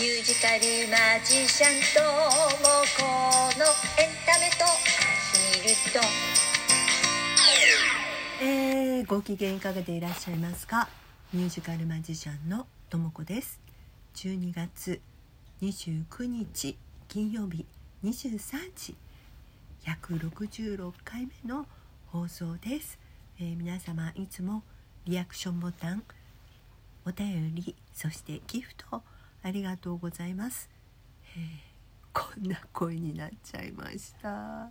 ミュージカルマジシャンともこのエンタメとヒルとえー、ご機嫌いかがでいらっしゃいますか？ミュージカルマジシャンのともこです。12月29日金曜日23時166回目の放送です、えー皆様いつもリアクションボタンお便りそしてギフトありがとうございます、えこんな声になっちゃいました。な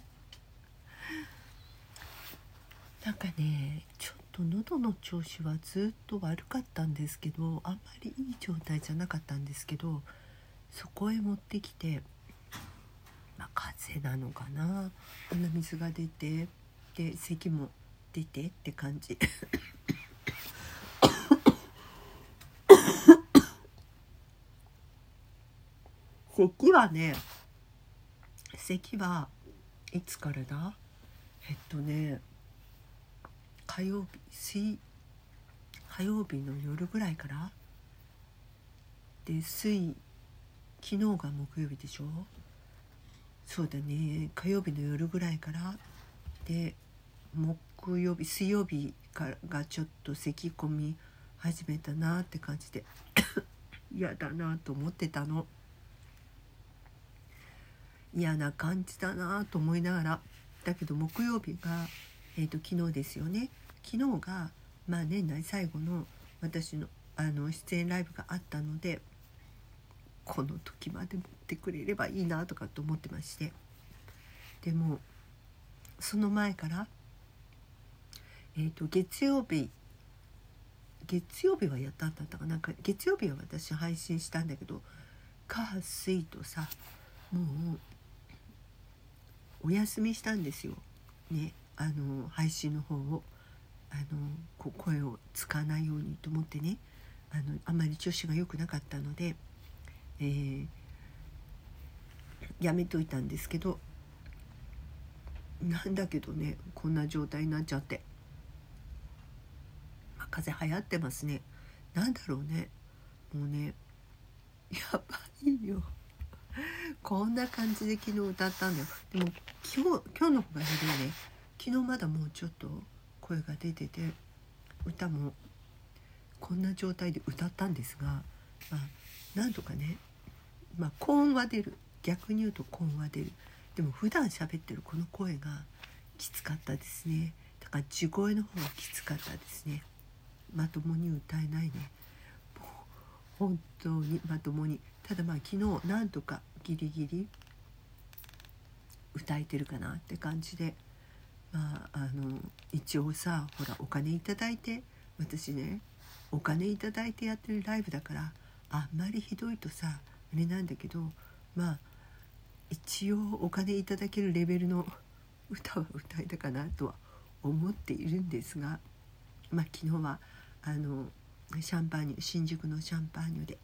んかねちょっと喉の調子はずっと悪かったんですけどあんまりいい状態じゃなかったんですけどそこへ持ってきてまあ風邪なのかな。鼻水が出てで咳も出てって感じ。咳はね咳はいつからだ？えっとね火曜日水火曜日の夜ぐらいから？で水昨日が木曜日でしょ？そうだね火曜日の夜ぐらいから？で木曜日水曜日からがちょっと咳き込み始めたなって感じで 嫌だなと思ってたの。嫌な感じだなと思いながらだけど木曜日が、えー、と昨日ですよね。昨日が、まあ、年内最後の私のあの出演ライブがあったのでこの時まで持ってくれればいいなとかと思ってまして。でもその前から、えー、と月曜日月曜日はやったんだったかな。なんか月曜日は私配信したんだけど火水とさもうお休みしたんですよ。ねあの配信の方をあのこ声を使わないようにと思ってねあのあまり調子が良くなかったので、えーやめといたんですけどなんだけどねこんな状態になっちゃって、まあ、風邪流行ってますね。なんだろうね。もうねやばいよ。こんな感じで昨日歌ったんだよ。でも今日今日の子がひどいね。昨日まだもうちょっと声が出てて歌もこんな状態で歌ったんですがまあなんとかねまあ高音は出る。逆に言うと高音は出る。でも普段喋ってるこの声がきつかったですね。だから地声の方がきつかったですね。まともに歌えないね。もう本当にまともに。ただまあ昨日なんとかギリギリ歌えてるかなって感じで。まああの一応さほらお金いただいて私ねお金いただいてやってるライブだからあんまりひどいとさあれなんだけどまあ一応お金いただけるレベルの 歌は歌えたかなとは思っているんですがまあ昨日はあのシャンパーニュ新宿のシャンパーニュで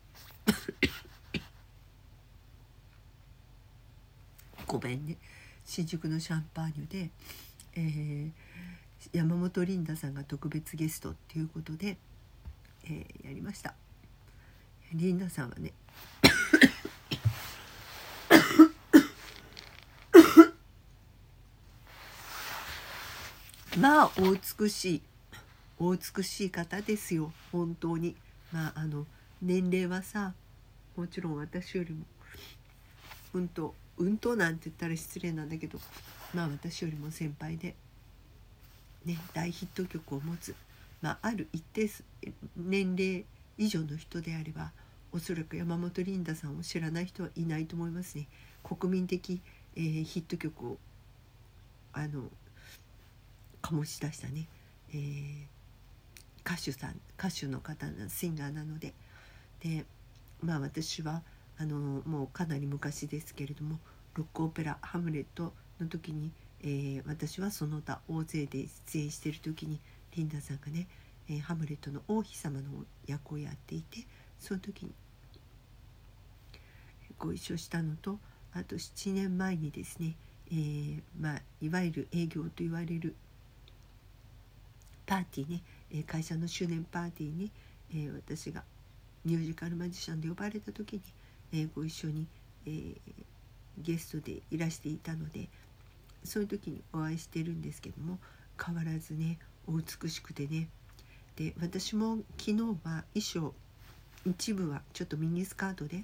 ごめんね。新宿のシャンパーニュで、えー山本リンダさんが特別ゲストっていうことで、えーやりました。リンダさんはねまあお美しいお美しい方ですよ。本当に。まああの年齢はさもちろん私よりもうんとうんとなんて言ったら失礼なんだけどまあ私よりも先輩でね大ヒット曲を持つ、まあ、ある一定数年齢以上の人であればおそらく山本リンダさんを知らない人はいないと思いますね。国民的、えーヒット曲をあの醸し出したね、えー歌手さん歌手の方なシンガーなので。でまあ私はあのもうかなり昔ですけれどもロックオペラ「ハムレット」の時に、えー私はその他大勢で出演している時にリンダさんがね、えーハムレットの王妃様の役をやっていてその時にご一緒したのとあと7年前にですね、えーまあ、いわゆる営業と言われるパーティーね、え会社の周年パーティーに、え私がミュージカルマジシャンで呼ばれた時に、えご一緒に、えーゲストでいらしていたのでそういう時にお会いしてるんですけども変わらずねお美しくてね。で私も昨日は衣装一部はちょっとミニスカートで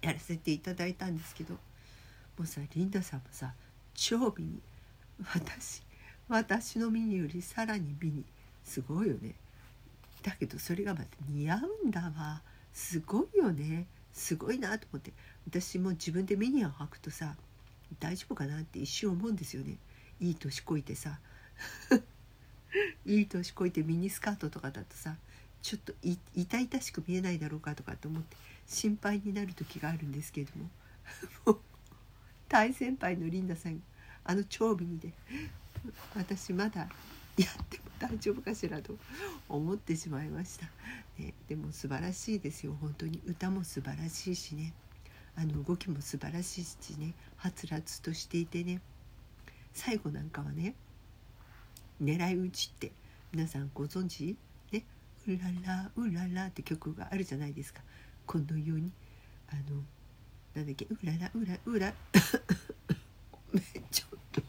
やらせていただいたんですけどもうさリンダさんもさ超美に私私のミニよりさらに美にすごいよね。だけどそれがまた似合うんだわ。すごいよね。すごいなと思って。私も自分でミニアを履くとさ大丈夫かなって一瞬思うんですよね。いい年こいてさ。いい年こいてミニスカートとかだとさちょっと痛々しく見えないだろうかとかって思って心配になる時があるんですけれども。もう大先輩のリンダさんあの超ミニで私まだやっても大丈夫かしらと思ってしまいました、ね、でも素晴らしいですよ。本当に歌も素晴らしいしね。あの動きも素晴らしいしね。はつらつとしていてね。最後なんかはね「狙い撃ち」って皆さんご存知？ね「うららうらら」って曲があるじゃないですか。このようにあのなんだっけ「うららうらうら」めんちょっと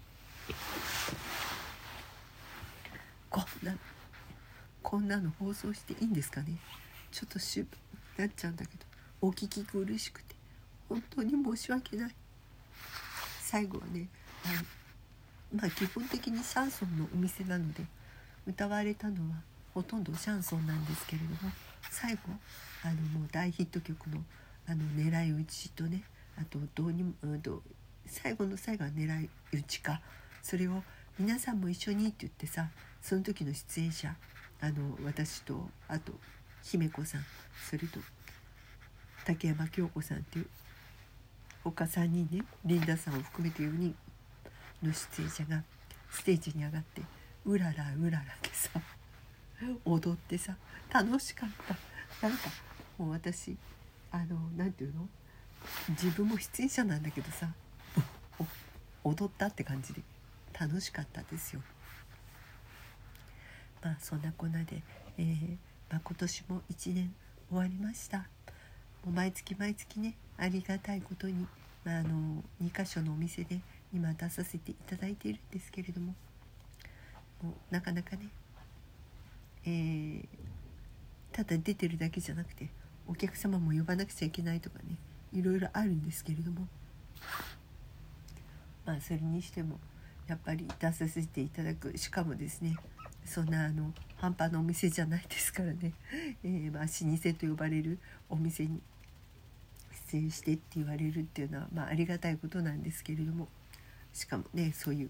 こんなこんなの放送していいんですかね？ちょっとしなっちゃうんだけど。お聞き苦しくて。本当に申し訳ない。最後はねあのまあ基本的にシャンソンのお店なので歌われたのはほとんどシャンソンなんですけれども最後あのもう大ヒット曲の「あの狙い撃ち」とねあとどうにも、うん、と最後の最後は狙い撃ちか。それを皆さんも一緒にって言ってさその時の出演者あの私とあと姫子さんそれと竹山京子さんっていう他3人ねリンダさんを含めて4人の出演者がステージに上がって「うららうらら」ってさ踊ってさ楽しかったなんかもう私あのなんていうの？自分も出演者なんだけどさ踊ったって感じで楽しかったですよ。まあそんなこんなで、えーまあ、今年も1年終わりました。もう毎月毎月ねありがたいことに、まあ、あの2箇所のお店で今出させていただいているんですけれども。もうなかなかね、えーただ出てるだけじゃなくてお客様も呼ばなくちゃいけないとかねいろいろあるんですけれども。まあそれにしてもやっぱり出させていただく。しかもですねそんなあの半端なお店じゃないですからね、えーまあ、老舗と呼ばれるお店に出演してって言われるっていうのは、まあ、ありがたいことなんですけれども。しかもねそういう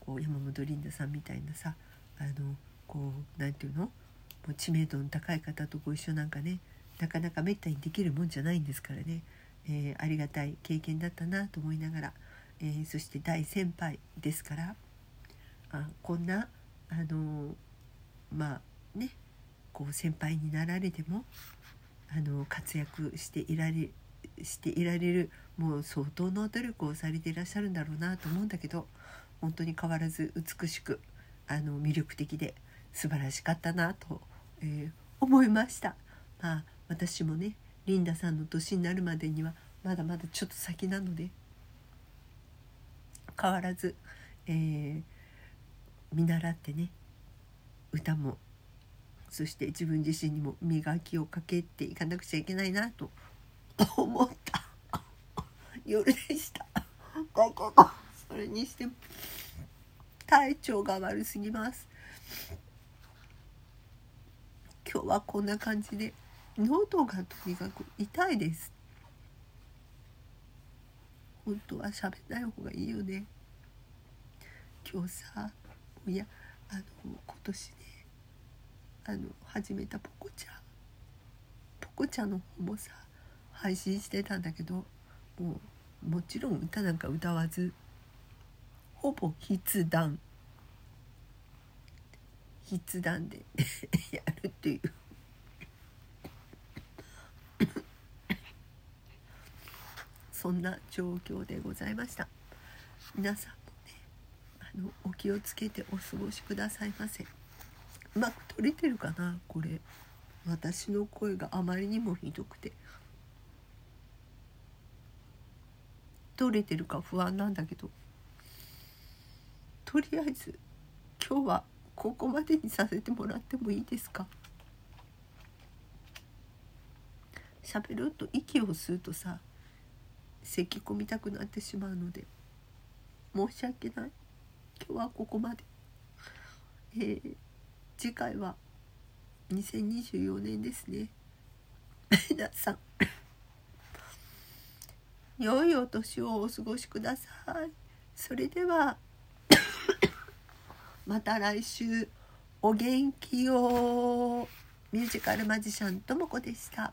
こう山本リンダさんみたいなさあのこうなんていうの？もう知名度の高い方とご一緒なんかねなかなかめったにできるもんじゃないんですからね、えーありがたい経験だったなと思いながら、えーそして大先輩ですから。あこんなあのまあねこう先輩になられてもあの活躍していられしていられるもう相当の努力をされていらっしゃるんだろうなと思うんだけど本当に変わらず美しくあの魅力的で素晴らしかったなと、えー思いました。まあ私もねリンダさんの年になるまでにはまだまだちょっと先なので変わらず、えー見習ってね歌もそして自分自身にも磨きをかけていかなくちゃいけないなと思った 夜でした。それにしても体調が悪すぎます。今日はこんな感じで喉がとにかく痛いです。本当は喋んない方がいいよね。今日さいやあの今年ねあの始めたポコちゃんポコちゃんの方もさ配信してたんだけどもうもちろん歌なんか歌わずほぼ筆談。筆談で やるっていう。そんな状況でございました。皆さんのお気をつけてお過ごしくださいませ。うまく撮れてるかなこれ。私の声があまりにもひどくて。取れてるか不安なんだけど。とりあえず今日はここまでにさせてもらってもいいですか？喋ると息を吸うとさ咳込みたくなってしまうので申し訳ない。今日はここまで、えー、次回は2024年ですね。皆さん。良いお年をお過ごしください。それでは また来週。お元気を。ミュージカルマジシャンともこでした。